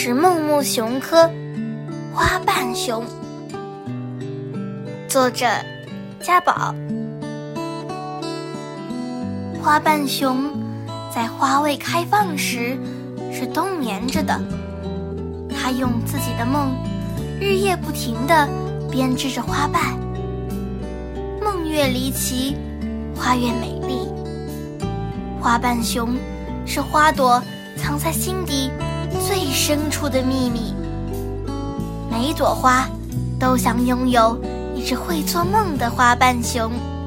是梦木熊科花瓣熊。作者：家宝。花瓣熊在花未开放时是冬眠着的，它用自己的梦日夜不停地编织着花瓣。梦越离奇，花越美丽。花瓣熊是花朵藏在心底最深处的秘密。每朵花都想拥有一只会做梦的花瓣熊。